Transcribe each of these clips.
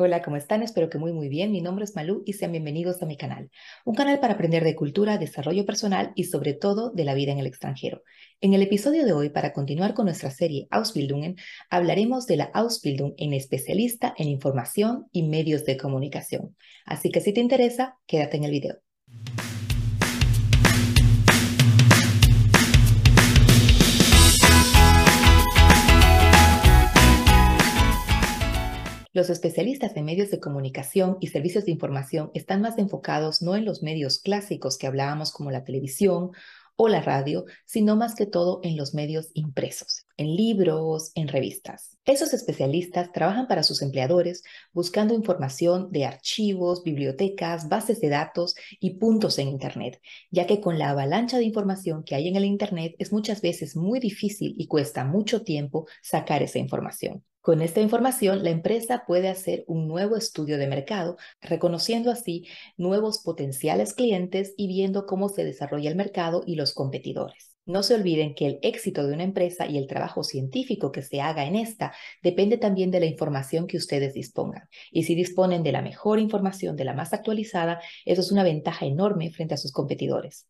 Hola, ¿cómo están? Espero que muy muy bien. Mi nombre es Malú y sean bienvenidos a mi canal. Un canal para aprender de cultura, desarrollo personal y sobre todo de la vida en el extranjero. En el episodio de hoy, para continuar con nuestra serie Ausbildungen, hablaremos de la Ausbildung en especialista en información y medios de comunicación. Así que si te interesa, quédate en el video. Los especialistas en medios de comunicación y servicios de información están más enfocados no en los medios clásicos que hablábamos como la televisión o la radio, sino más que todo en los medios impresos, en libros, en revistas. Esos especialistas trabajan para sus empleadores buscando información de archivos, bibliotecas, bases de datos y puntos en Internet, ya que con la avalancha de información que hay en el Internet es muchas veces muy difícil y cuesta mucho tiempo sacar esa información. Con esta información, la empresa puede hacer un nuevo estudio de mercado, reconociendo así nuevos potenciales clientes y viendo cómo se desarrolla el mercado y los competidores. No se olviden que el éxito de una empresa y el trabajo científico que se haga en esta depende también de la información que ustedes dispongan. Y si disponen de la mejor información, de la más actualizada, eso es una ventaja enorme frente a sus competidores.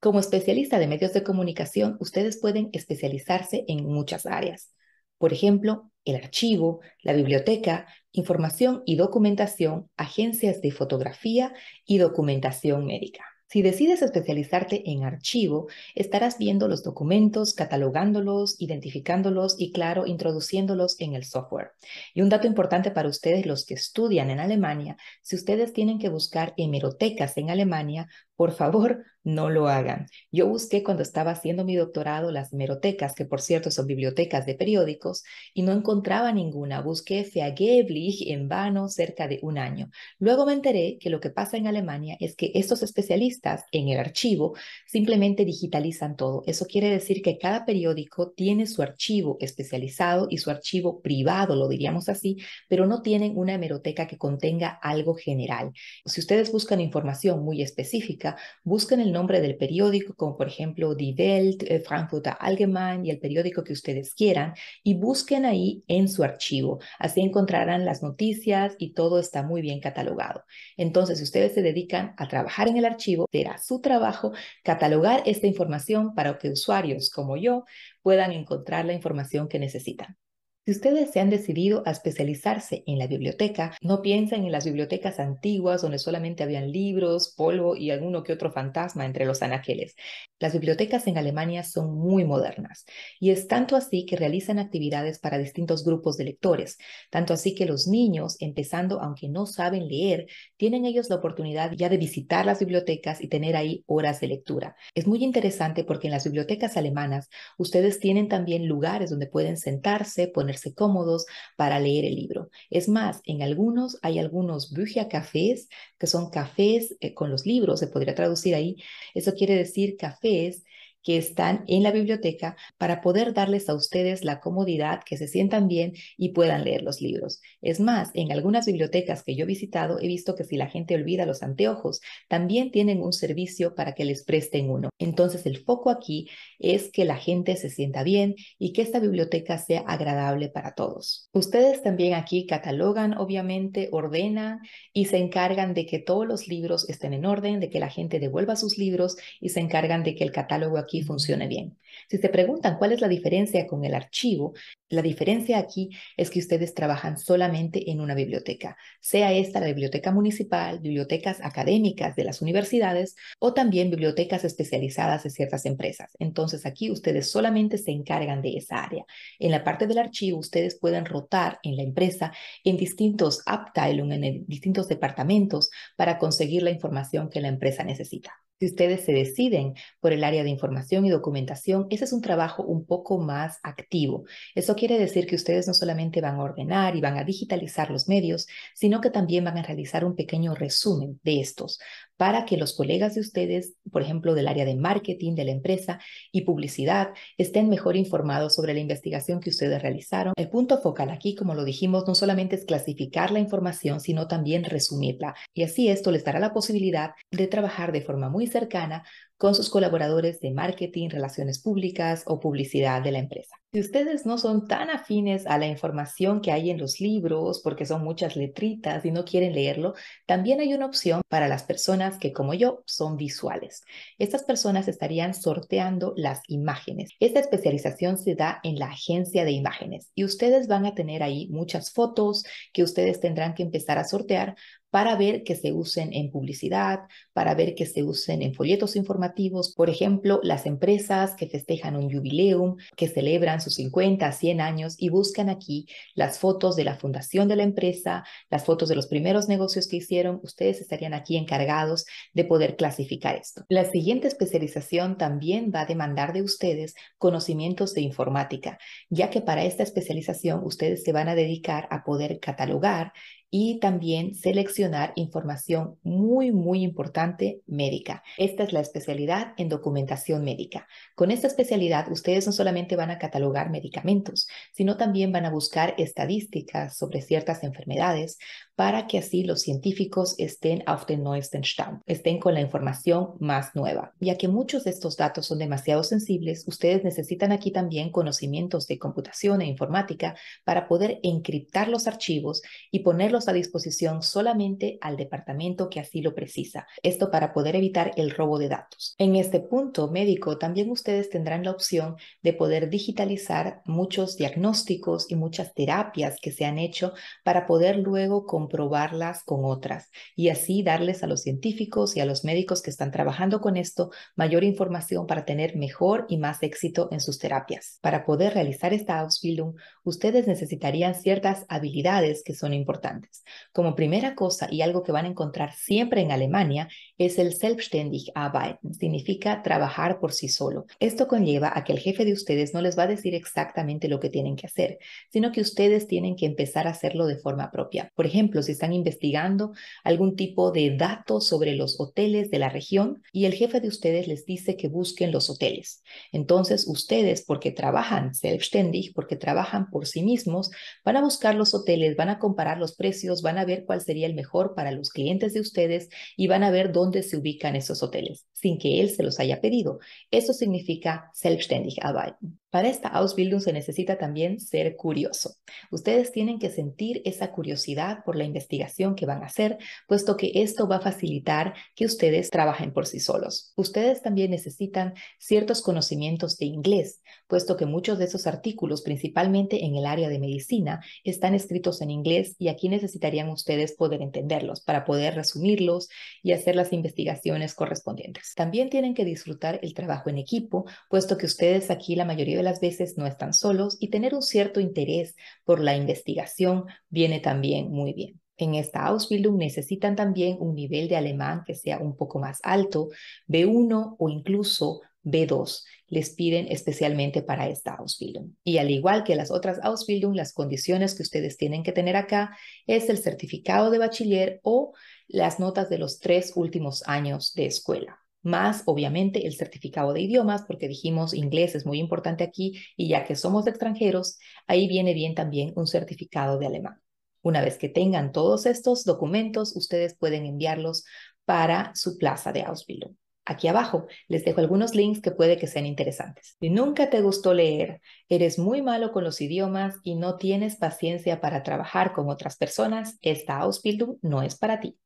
Como especialista de medios de comunicación, ustedes pueden especializarse en muchas áreas. Por ejemplo, el archivo, la biblioteca, información y documentación, agencias de fotografía y documentación médica. Si decides especializarte en archivo, estarás viendo los documentos, catalogándolos, identificándolos y, claro, introduciéndolos en el software. Y un dato importante para ustedes, los que estudian en Alemania, si ustedes tienen que buscar hemerotecas en Alemania, por favor, no lo hagan. Yo busqué cuando estaba haciendo mi doctorado las hemerotecas, que por cierto son bibliotecas de periódicos, y no encontraba ninguna. Busqué vergeblich en vano cerca de un año. Luego me enteré que lo que pasa en Alemania es que estos especialistas en el archivo simplemente digitalizan todo. Eso quiere decir que cada periódico tiene su archivo especializado y su archivo privado, lo diríamos así, pero no tienen una hemeroteca que contenga algo general. Si ustedes buscan información muy específica, busquen el nombre del periódico, como por ejemplo Die Welt, eh, Frankfurter Allgemein y el periódico que ustedes quieran, y busquen ahí en su archivo. Así encontrarán las noticias y todo está muy bien catalogado. Entonces, si ustedes se dedican a trabajar en el archivo, será su trabajo catalogar esta información para que usuarios como yo puedan encontrar la información que necesitan. Si ustedes se han decidido a especializarse en la biblioteca, no piensen en las bibliotecas antiguas donde solamente habían libros, polvo y alguno que otro fantasma entre los anaqueles. Las bibliotecas en Alemania son muy modernas y es tanto así que realizan actividades para distintos grupos de lectores, tanto así que los niños, empezando aunque no saben leer, tienen ellos la oportunidad ya de visitar las bibliotecas y tener ahí horas de lectura. Es muy interesante porque en las bibliotecas alemanas ustedes tienen también lugares donde pueden sentarse, poner cómodos para leer el libro. Es más, en algunos hay algunos Büchercafés, que son cafés eh, con los libros, se podría traducir ahí. Eso quiere decir cafés que están en la biblioteca para poder darles a ustedes la comodidad, que se sientan bien y puedan leer los libros. Es más, en algunas bibliotecas que yo he visitado he visto que si la gente olvida los anteojos, también tienen un servicio para que les presten uno. Entonces el foco aquí es que la gente se sienta bien y que esta biblioteca sea agradable para todos. Ustedes también aquí catalogan, obviamente, ordenan y se encargan de que todos los libros estén en orden, de que la gente devuelva sus libros y se encargan de que el catálogo aquí funcione bien. Si se preguntan cuál es la diferencia con el archivo, la diferencia aquí es que ustedes trabajan solamente en una biblioteca, sea esta la biblioteca municipal, bibliotecas académicas de las universidades o también bibliotecas especializadas de ciertas empresas. Entonces aquí ustedes solamente se encargan de esa área. En la parte del archivo ustedes pueden rotar en la empresa en distintos Abteilungen, en distintos departamentos para conseguir la información que la empresa necesita. Si ustedes se deciden por el área de información y documentación, ese es un trabajo un poco más activo. Eso quiere decir que ustedes no solamente van a ordenar y van a digitalizar los medios, sino que también van a realizar un pequeño resumen de estos para que los colegas de ustedes, por ejemplo, del área de marketing de la empresa y publicidad, estén mejor informados sobre la investigación que ustedes realizaron. El punto focal aquí, como lo dijimos, no solamente es clasificar la información, sino también resumirla. Y así esto les dará la posibilidad de trabajar de forma muy cercana con sus colaboradores de marketing, relaciones públicas o publicidad de la empresa. Si ustedes no son tan afines a la información que hay en los libros, porque son muchas letritas y no quieren leerlo, también hay una opción para las personas que, como yo, son visuales. Estas personas estarían sorteando las imágenes. Esta especialización se da en la agencia de imágenes y ustedes van a tener ahí muchas fotos que ustedes tendrán que empezar a sortear para ver que se usen en publicidad, para ver que se usen en folletos informativos. Por ejemplo, las empresas que festejan un jubileum, que celebran sus 50, 100 años y buscan aquí las fotos de la fundación de la empresa, las fotos de los primeros negocios que hicieron. Ustedes estarían aquí encargados de poder clasificar esto. La siguiente especialización también va a demandar de ustedes conocimientos de informática, ya que para esta especialización ustedes se van a dedicar a poder catalogar y también seleccionar información muy, muy importante médica. Esta es la especialidad en documentación médica. Con esta especialidad, ustedes no solamente van a catalogar medicamentos, sino también van a buscar estadísticas sobre ciertas enfermedades para que así los científicos estén auf den neuesten Stand, estén con la información más nueva. Ya que muchos de estos datos son demasiado sensibles, ustedes necesitan aquí también conocimientos de computación e informática para poder encriptar los archivos y ponerlos a disposición solamente al departamento que así lo precisa. Esto para poder evitar el robo de datos. En este punto médico también ustedes tendrán la opción de poder digitalizar muchos diagnósticos y muchas terapias que se han hecho para poder luego comprobarlas con otras y así darles a los científicos y a los médicos que están trabajando con esto mayor información para tener mejor y más éxito en sus terapias. Para poder realizar esta Ausbildung, ustedes necesitarían ciertas habilidades que son importantes. Como primera cosa y algo que van a encontrar siempre en Alemania es el selbstständig arbeiten, significa trabajar por sí solo. Esto conlleva a que el jefe de ustedes no les va a decir exactamente lo que tienen que hacer, sino que ustedes tienen que empezar a hacerlo de forma propia. Por ejemplo, si están investigando algún tipo de datos sobre los hoteles de la región y el jefe de ustedes les dice que busquen los hoteles. Entonces, ustedes, porque trabajan selbstständig, porque trabajan por sí mismos, van a buscar los hoteles, van a comparar los precios van a ver cuál sería el mejor para los clientes de ustedes y van a ver dónde se ubican esos hoteles, sin que él se los haya pedido. Eso significa selbstständig arbeiten. Para esta Ausbildung se necesita también ser curioso. Ustedes tienen que sentir esa curiosidad por la investigación que van a hacer, puesto que esto va a facilitar que ustedes trabajen por sí solos. Ustedes también necesitan ciertos conocimientos de inglés, puesto que muchos de esos artículos, principalmente en el área de medicina, están escritos en inglés y aquí necesitarían ustedes poder entenderlos para poder resumirlos y hacer las investigaciones correspondientes. También tienen que disfrutar el trabajo en equipo, puesto que ustedes aquí la mayoría las veces no están solos y tener un cierto interés por la investigación viene también muy bien. En esta Ausbildung necesitan también un nivel de alemán que sea un poco más alto, B1 o incluso B2. Les piden especialmente para esta Ausbildung. Y al igual que las otras Ausbildung, las condiciones que ustedes tienen que tener acá es el certificado de bachiller o las notas de los tres últimos años de escuela más obviamente el certificado de idiomas, porque dijimos inglés es muy importante aquí y ya que somos extranjeros, ahí viene bien también un certificado de alemán. Una vez que tengan todos estos documentos, ustedes pueden enviarlos para su plaza de Ausbildung. Aquí abajo les dejo algunos links que puede que sean interesantes. Si nunca te gustó leer, eres muy malo con los idiomas y no tienes paciencia para trabajar con otras personas, esta Ausbildung no es para ti.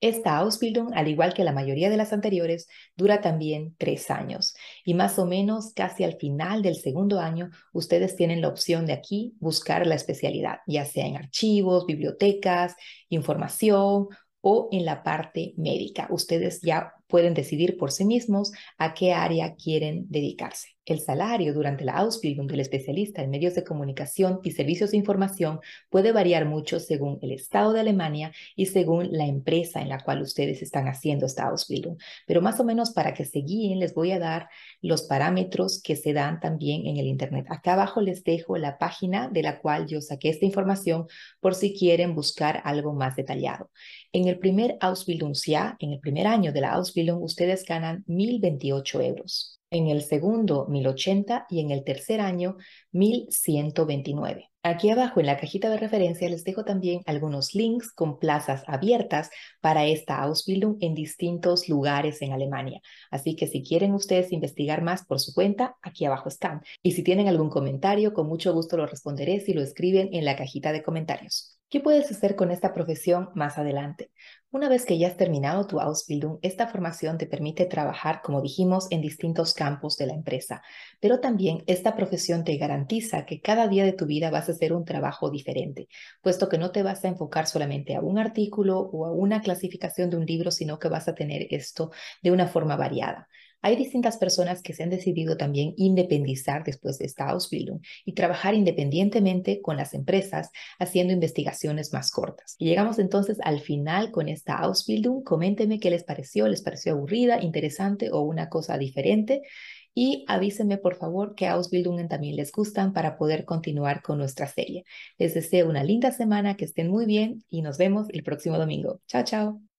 Esta Ausbildung, al igual que la mayoría de las anteriores, dura también tres años y más o menos casi al final del segundo año ustedes tienen la opción de aquí buscar la especialidad, ya sea en archivos, bibliotecas, información o en la parte médica. Ustedes ya pueden decidir por sí mismos a qué área quieren dedicarse. El salario durante la Ausbildung del especialista en medios de comunicación y servicios de información puede variar mucho según el estado de Alemania y según la empresa en la cual ustedes están haciendo esta Ausbildung. Pero más o menos para que se guíen, les voy a dar los parámetros que se dan también en el Internet. Acá abajo les dejo la página de la cual yo saqué esta información por si quieren buscar algo más detallado. En el primer Ausbildungsjahr, en el primer año de la Ausbildung, ustedes ganan 1.028 euros en el segundo 1080 y en el tercer año 1129. Aquí abajo en la cajita de referencia les dejo también algunos links con plazas abiertas para esta Ausbildung en distintos lugares en Alemania. Así que si quieren ustedes investigar más por su cuenta, aquí abajo están. Y si tienen algún comentario, con mucho gusto lo responderé si lo escriben en la cajita de comentarios. ¿Qué puedes hacer con esta profesión más adelante? Una vez que ya has terminado tu Ausbildung, esta formación te permite trabajar, como dijimos, en distintos campos de la empresa, pero también esta profesión te garantiza que cada día de tu vida vas a hacer un trabajo diferente, puesto que no te vas a enfocar solamente a un artículo o a una clasificación de un libro, sino que vas a tener esto de una forma variada. Hay distintas personas que se han decidido también independizar después de esta Ausbildung y trabajar independientemente con las empresas haciendo investigaciones más cortas. Y llegamos entonces al final con esta Ausbildung. Coméntenme qué les pareció, les pareció aburrida, interesante o una cosa diferente. Y avísenme por favor qué Ausbildungen también les gustan para poder continuar con nuestra serie. Les deseo una linda semana, que estén muy bien y nos vemos el próximo domingo. Chao, chao.